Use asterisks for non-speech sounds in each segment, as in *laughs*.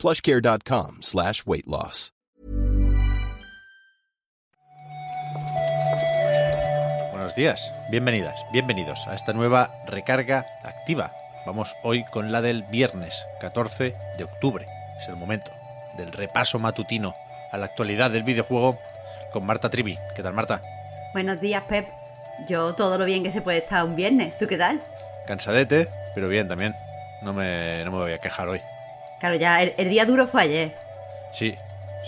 plushcare.com slash weight loss. Buenos días, bienvenidas, bienvenidos a esta nueva recarga activa. Vamos hoy con la del viernes 14 de octubre. Es el momento del repaso matutino a la actualidad del videojuego con Marta Trivi. ¿Qué tal, Marta? Buenos días, Pep. Yo todo lo bien que se puede estar un viernes. ¿Tú qué tal? Cansadete, pero bien también. No me, no me voy a quejar hoy. Claro, ya el, el día duro fue ayer. Sí,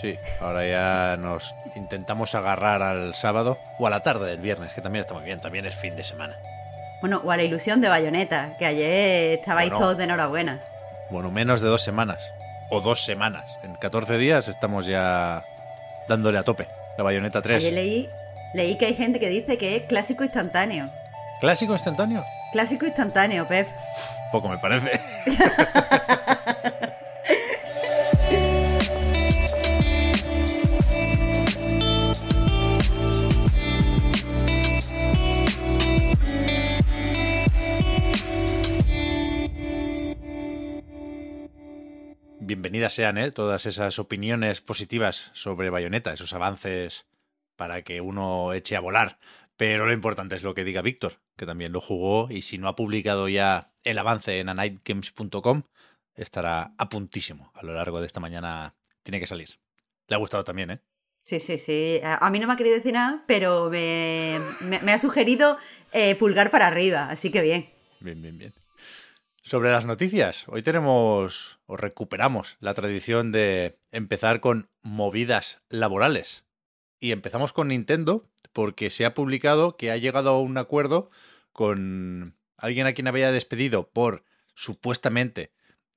sí. Ahora ya nos intentamos agarrar al sábado o a la tarde del viernes, que también está muy bien. También es fin de semana. Bueno, o a la ilusión de Bayonetta, que ayer estabais Bueno. todos de enhorabuena. Bueno, menos de dos semanas. O dos semanas. En 14 días estamos ya dándole a tope. La bayoneta 3. Ayer leí, leí que hay gente que dice que es clásico instantáneo. ¿Clásico instantáneo? Clásico instantáneo, Pep. Poco me parece. *laughs* Bienvenidas sean ¿eh? todas esas opiniones positivas sobre Bayonetta, esos avances para que uno eche a volar. Pero lo importante es lo que diga Víctor, que también lo jugó y si no ha publicado ya el avance en anightgames.com, estará a puntísimo a lo largo de esta mañana. Tiene que salir. Le ha gustado también, ¿eh? Sí, sí, sí. A mí no me ha querido decir nada, pero me, me- me ha sugerido eh, pulgar para arriba, así que bien. Bien, bien, bien. Sobre las noticias, hoy tenemos o recuperamos la tradición de empezar con movidas laborales. Y empezamos con Nintendo porque se ha publicado que ha llegado a un acuerdo con alguien a quien había despedido por supuestamente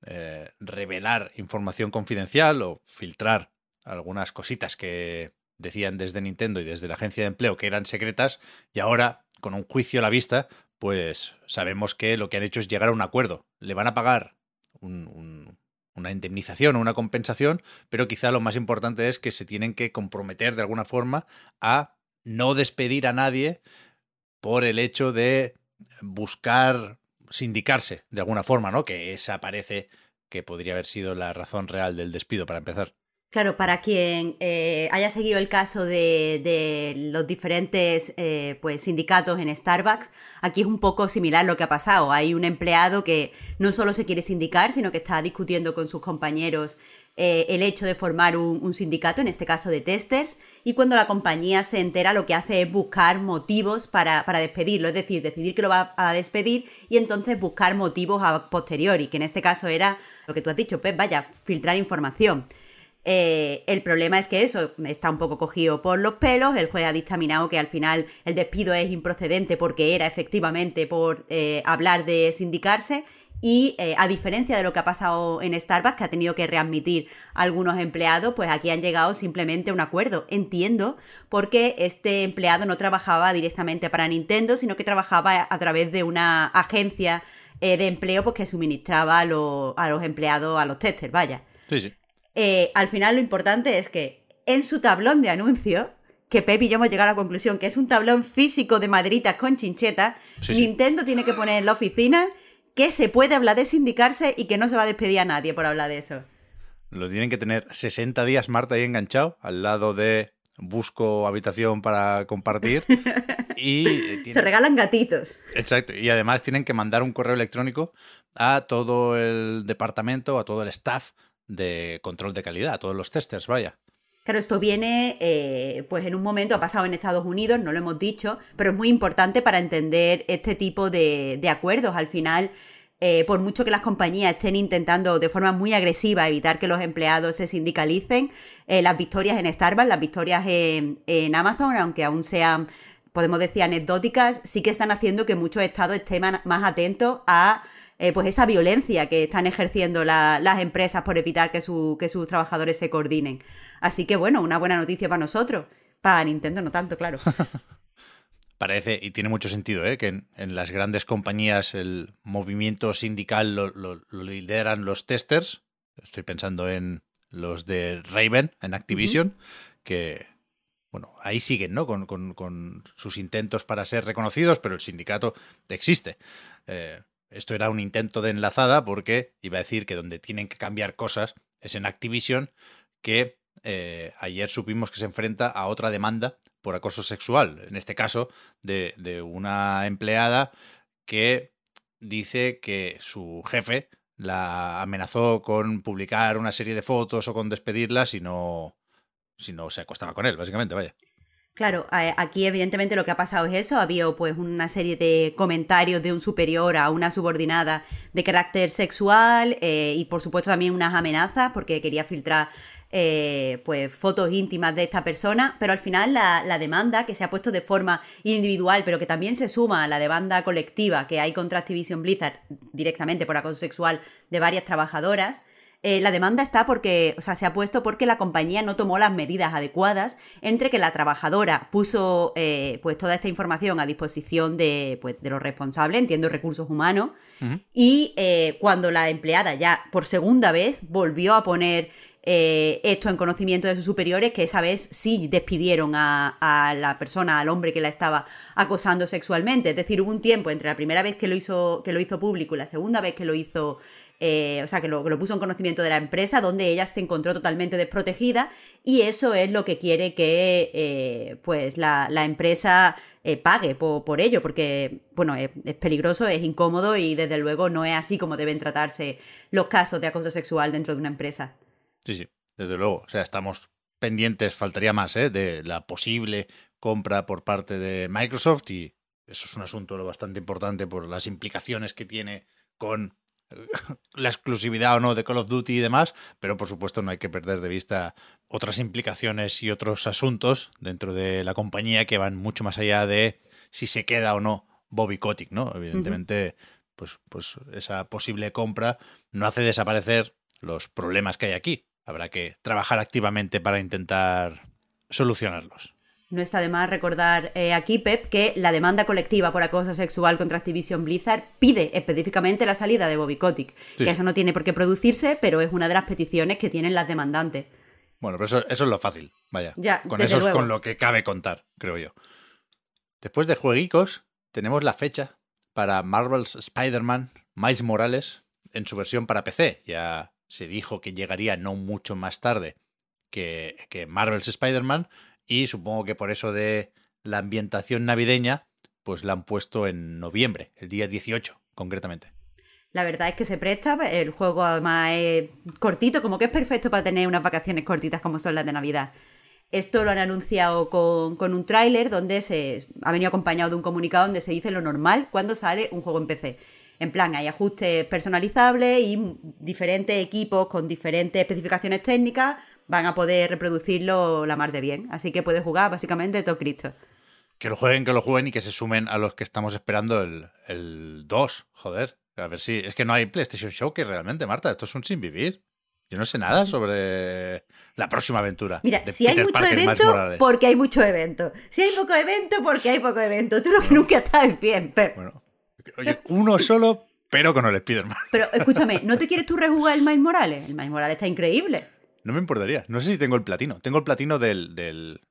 eh, revelar información confidencial o filtrar algunas cositas que decían desde Nintendo y desde la agencia de empleo que eran secretas y ahora, con un juicio a la vista, pues sabemos que lo que han hecho es llegar a un acuerdo. Le van a pagar un- un- una indemnización o una compensación, pero quizá lo más importante es que se tienen que comprometer de alguna forma a no despedir a nadie por el hecho de buscar sindicarse de alguna forma, ¿no? Que esa parece que podría haber sido la razón real del despido para empezar. Claro, para quien eh, haya seguido el caso de, los diferentes eh, pues, sindicatos en Starbucks, aquí es un poco similar lo que ha pasado. Hay un empleado que no solo se quiere sindicar, sino que está discutiendo con sus compañeros eh, el hecho de formar un, sindicato, en este caso de testers, y cuando la compañía se entera lo que hace es buscar motivos para, para despedirlo, es decir, decidir que lo va a despedir y entonces buscar motivos a posteriori, que en este caso era lo que tú has dicho, Pep, vaya, filtrar información. Eh, el problema es que eso está un poco cogido por los pelos. El juez ha dictaminado que al final el despido es improcedente porque era efectivamente por eh, hablar de sindicarse. Y eh, a diferencia de lo que ha pasado en Starbucks, que ha tenido que readmitir algunos empleados, pues aquí han llegado simplemente a un acuerdo. Entiendo, porque este empleado no trabajaba directamente para Nintendo, sino que trabajaba a través de una agencia eh, de empleo pues, que suministraba a, a los empleados, a los testers, vaya. Sí, sí. Eh, al final lo importante es que en su tablón de anuncios, que Pep y yo hemos llegado a la conclusión que es un tablón físico de maderitas con chinchetas, Sí, sí. Nintendo tiene que poner en la oficina que se puede hablar de sindicarse y que no se va a despedir a nadie por hablar de eso. Lo tienen que tener 60 días Marta ahí enganchado al lado de busco habitación para compartir *laughs* y eh, Se regalan gatitos. exacto y además tienen que mandar un correo electrónico a todo el departamento, a todo el staff de control de calidad, todos los testers, vaya. Claro, esto viene, eh, pues en un momento ha pasado en Estados Unidos, no lo hemos dicho, pero es muy importante para entender este tipo de, de acuerdos. Al final, eh, por mucho que las compañías estén intentando de forma muy agresiva evitar que los empleados se sindicalicen, eh, las victorias en Starbucks, las victorias en, en Amazon, aunque aún sean podemos decir anecdóticas, sí que están haciendo que muchos estados estén más atentos a eh, pues esa violencia que están ejerciendo las empresas por evitar que, que sus trabajadores se coordinen. Así que bueno, una buena noticia para nosotros. Para Nintendo no tanto, claro. *laughs* Parece, y tiene mucho sentido, ¿eh? que en, las grandes compañías el movimiento sindical lo, lideran los testers. Estoy pensando en los de Raven, en Activision, que, bueno, ahí siguen, ¿no? Con, sus intentos para ser reconocidos, pero el sindicato existe. Eh, esto era un intento de enlazada porque iba a decir que donde tienen que cambiar cosas es en Activision, que eh, ayer supimos que se enfrenta a otra demanda por acoso sexual, en este caso de, de una empleada que dice que su jefe la amenazó con publicar una serie de fotos o con despedirla si no, si no se acostaba con él, básicamente, vaya. Claro, aquí evidentemente lo que ha pasado es eso, ha habido pues una serie de comentarios de un superior a una subordinada de carácter sexual eh, y por supuesto también unas amenazas porque quería filtrar eh, pues fotos íntimas de esta persona, pero al final la, demanda que se ha puesto de forma individual, pero que también se suma a la demanda colectiva que hay contra Activision Blizzard directamente por acoso sexual de varias trabajadoras, eh, la demanda está porque, o sea, se ha puesto porque la compañía no tomó las medidas adecuadas entre que la trabajadora puso eh, pues toda esta información a disposición de, pues, de los responsables, entiendo recursos humanos, y eh, cuando la empleada ya por segunda vez volvió a poner esto en conocimiento de sus superiores, que esa vez sí despidieron a, a, la persona, al hombre que la estaba acosando sexualmente. Es decir, hubo un tiempo entre la primera vez que lo hizo, que lo hizo público y la segunda vez que lo hizo eh, o sea, que lo, puso en conocimiento de la empresa, donde ella se encontró totalmente desprotegida y eso es lo que quiere que eh, pues la, empresa eh, pague por, ello, porque, bueno, es, peligroso, es incómodo y desde luego no es así como deben tratarse los casos de acoso sexual dentro de una empresa. Sí, sí, desde luego. O sea, estamos pendientes, faltaría más, de la posible compra por parte de Microsoft y eso es un asunto bastante importante por las implicaciones que tiene con *laughs* la exclusividad o no de Call of Duty y demás, pero por supuesto no hay que perder de vista otras implicaciones y otros asuntos dentro de la compañía que van mucho más allá de si se queda o no Bobby Kotick, ¿no? Evidentemente, pues, pues esa posible compra no hace desaparecer los problemas que hay aquí. Habrá que trabajar activamente para intentar solucionarlos. No está de más recordar eh, aquí, Pep, que la demanda colectiva por acoso sexual contra Activision Blizzard pide específicamente la salida de Bobby Kotick. Que eso no tiene por qué producirse, pero es una de las peticiones que tienen las demandantes. Bueno, pero eso, es lo fácil, vaya. Ya, con eso es con lo que cabe contar, creo yo. Después de jueguicos, tenemos la fecha para Marvel's Spider-Man Miles Morales en su versión para PC. Ya se dijo que llegaría no mucho más tarde que, que Marvel's Spider-Man y supongo que por eso de la ambientación navideña, pues la han puesto en noviembre, el día 18 concretamente. La verdad es que se presta, el juego además es cortito, como que es perfecto para tener unas vacaciones cortitas como son las de Navidad. Esto lo han anunciado con, un tráiler donde se ha venido acompañado de un comunicado donde se dice lo normal cuando sale un juego en PC. En plan, hay ajustes personalizables y diferentes equipos con diferentes especificaciones técnicas van a poder reproducirlo la mar de bien. Así que puedes jugar básicamente todo Cristo. Que lo jueguen, que lo jueguen y que se sumen a los que estamos esperando el, el 2. Joder. A ver si. Es que no hay PlayStation Show que realmente, Marta. Esto es un sin vivir. Yo no sé nada sobre la próxima aventura. Mira, si hay mucho evento, porque hay mucho evento. Si hay poco evento, porque hay poco evento. Tú lo que nunca estás bien, Pep. Bueno, oye, uno solo, pero con el Spider-Man. Pero escúchame, ¿no te quieres tú rejugar el Miles Morales? El Miles Morales está increíble. No me importaría. No sé si tengo el platino. Tengo el platino del, del,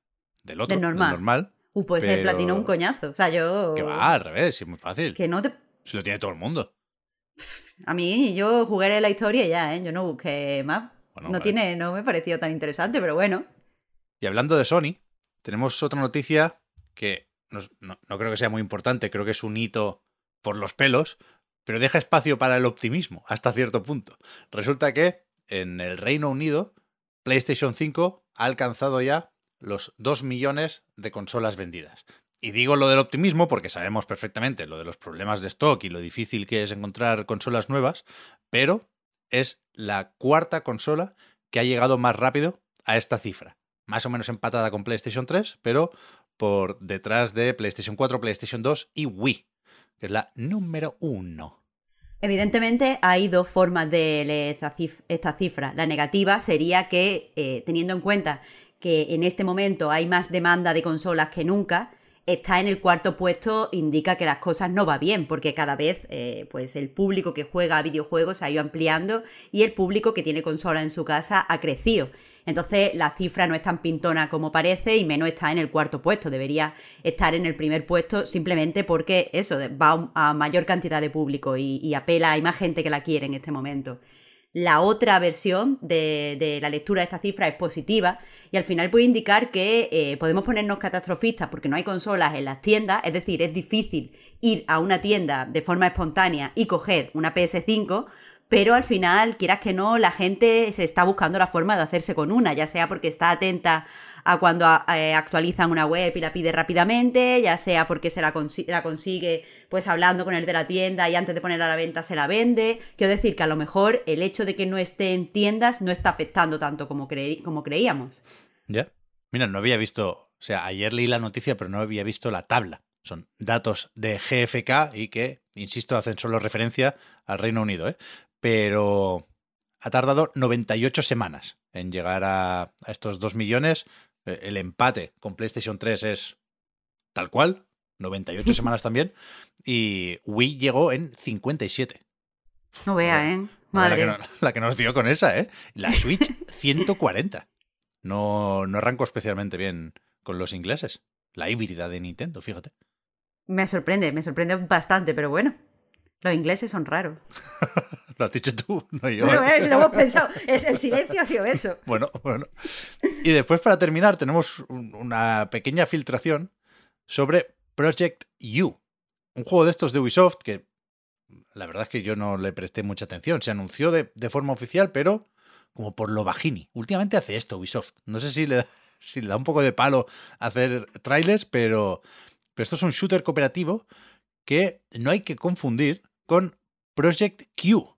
del otro. Del normal. normal uh, pues el platino un coñazo. O sea, yo. Que va, al revés, es muy fácil. Que no te. Si lo tiene todo el mundo. A mí, yo jugué la historia ya, ¿eh? Yo no busqué más. no tiene, no me pareció tan interesante, pero bueno. Y hablando de Sony, tenemos otra noticia que no, no creo que sea muy importante, creo que es un hito por los pelos, pero deja espacio para el optimismo hasta cierto punto. Resulta que en el Reino Unido PlayStation 5 ha alcanzado ya los 2 millones de consolas vendidas. Y digo lo del optimismo porque sabemos perfectamente lo de los problemas de stock y lo difícil que es encontrar consolas nuevas, pero es la cuarta consola que ha llegado más rápido a esta cifra. Más o menos empatada con PlayStation 3, pero por detrás de PlayStation 4, PlayStation 2 y Wii, es la número uno. Evidentemente hay dos formas de leer esta cifra. La negativa sería que, eh, teniendo en cuenta que en este momento hay más demanda de consolas que nunca, está en el cuarto puesto indica que las cosas no va bien, porque cada vez eh, pues el público que juega a videojuegos se ha ido ampliando y el público que tiene consola en su casa ha crecido. Entonces la cifra no es tan pintona como parece y menos está en el cuarto puesto. Debería estar en el primer puesto simplemente porque eso va a mayor cantidad de público y, y apela, hay más gente que la quiere en este momento. La otra versión de, la lectura de esta cifra es positiva y al final puede indicar que eh, podemos ponernos catastrofistas porque no hay consolas en las tiendas, es decir, es difícil ir a una tienda de forma espontánea y coger una PS5 pero al final, quieras que no, la gente se está buscando la forma de hacerse con una, ya sea porque está atenta a cuando eh, actualizan una web y la pide rápidamente, ya sea porque se la, la, consigue pues hablando con el de la tienda y antes de ponerla a la venta se la vende. Quiero decir que a lo mejor el hecho de que no esté en tiendas no está afectando tanto como, como creíamos. Ya. Mira, no había visto, o sea, ayer leí la noticia, pero no había visto la tabla. Son datos de GFK y que, insisto, hacen solo referencia al Reino Unido, ¿eh? Pero ha tardado 98 semanas en llegar a, estos 2 millones. E, el empate con PlayStation 3 es tal cual, 98 *laughs* semanas también, y Wii llegó en 57. No vea, ¿eh? Madre. La que, nos dio con esa, ¿eh? La Switch 140. No, no arrancó especialmente bien con los ingleses. La híbrida de Nintendo, fíjate. Me sorprende, me sorprende bastante, pero bueno, los ingleses son raros. *laughs* Lo has dicho tú, *laughs* no yo. Bueno, ¿eh? lo hemos pensado. Es, el silencio ha sido eso. *laughs* Bueno, bueno. Y después, para terminar, tenemos una pequeña filtración sobre Project U. Un juego de estos de Ubisoft que la verdad es que yo no le presté mucha atención. Se anunció de, forma oficial, pero como por lo bajini. Últimamente hace esto Ubisoft. No sé si le, *laughs* si le da un poco de palo hacer trailers, pero, pero esto es un shooter cooperativo que no hay que confundir con Project Q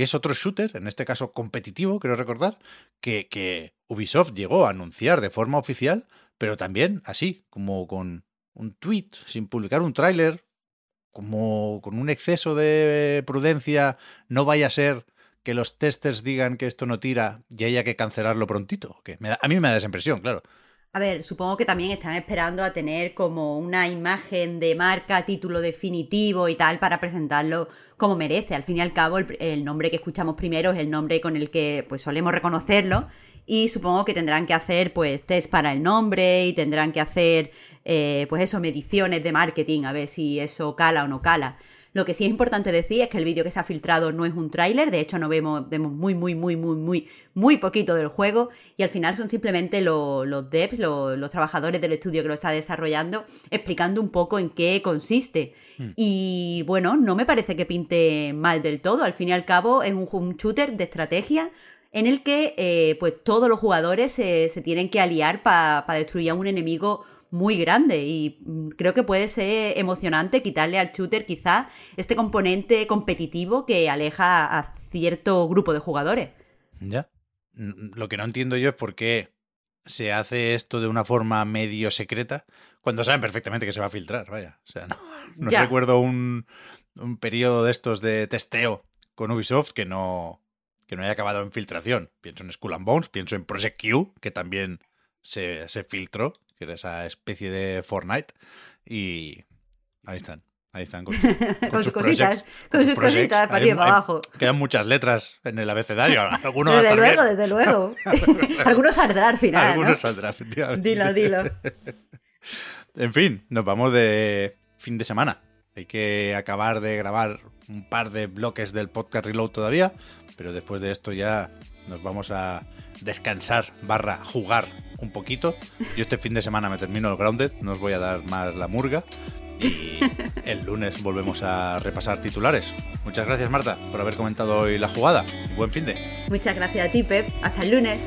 que es otro shooter, en este caso competitivo, creo recordar, que, que Ubisoft llegó a anunciar de forma oficial, pero también así, como con un tweet, sin publicar un tráiler, como con un exceso de prudencia, no vaya a ser que los testers digan que esto no tira y haya que cancelarlo prontito. A mí me da esa impresión, claro. A ver, supongo que también están esperando a tener como una imagen de marca, título definitivo y tal para presentarlo como merece. Al fin y al cabo, el, nombre que escuchamos primero es el nombre con el que pues solemos reconocerlo y supongo que tendrán que hacer pues test para el nombre y tendrán que hacer eh, pues eso, mediciones de marketing a ver si eso cala o no cala. Lo que sí es importante decir es que el vídeo que se ha filtrado no es un tráiler, de hecho no vemos, vemos muy, muy, muy, muy, muy, muy poquito del juego y al final son simplemente los devs, los trabajadores del estudio que lo está desarrollando, explicando un poco en qué consiste. Hmm. Y bueno, no me parece que pinte mal del todo, al fin y al cabo es un, shooter de estrategia en el que eh, pues todos los jugadores se, tienen que aliar para destruir a un enemigo muy grande y mm, creo que puede ser emocionante quitarle al shooter quizá este componente competitivo que aleja a cierto grupo de jugadores. Ya. Lo que no entiendo yo es por qué se hace esto de una forma medio secreta cuando saben perfectamente que se va a filtrar, vaya. O sea, *laughs* no, recuerdo un, un periodo de estos de testeo con Ubisoft que no, que no haya acabado en filtración. Pienso en Skull and Bones, pienso en Project Q, que también se, se filtró que era esa especie de Fortnite. Y ahí están. Ahí están con, *laughs* sus cositas, con, sus cositas para arriba para abajo. Quedan muchas letras en el abecedario. *laughs* Algunos desde luego, desde luego. *laughs* Algunos saldrá al final. Algunos saldrán, Dilo, dilo. en fin, nos vamos de fin de semana. Hay que acabar de grabar un par de bloques del podcast Reload todavía, pero después de esto ya nos vamos a descansar barra jugar un poquito. Yo este fin de semana me termino el Grounded, no os voy a dar más la murga. Y el lunes volvemos a repasar titulares. Muchas gracias Marta por haber comentado hoy la jugada. Buen fin de. Muchas gracias a ti Pep. Hasta el lunes.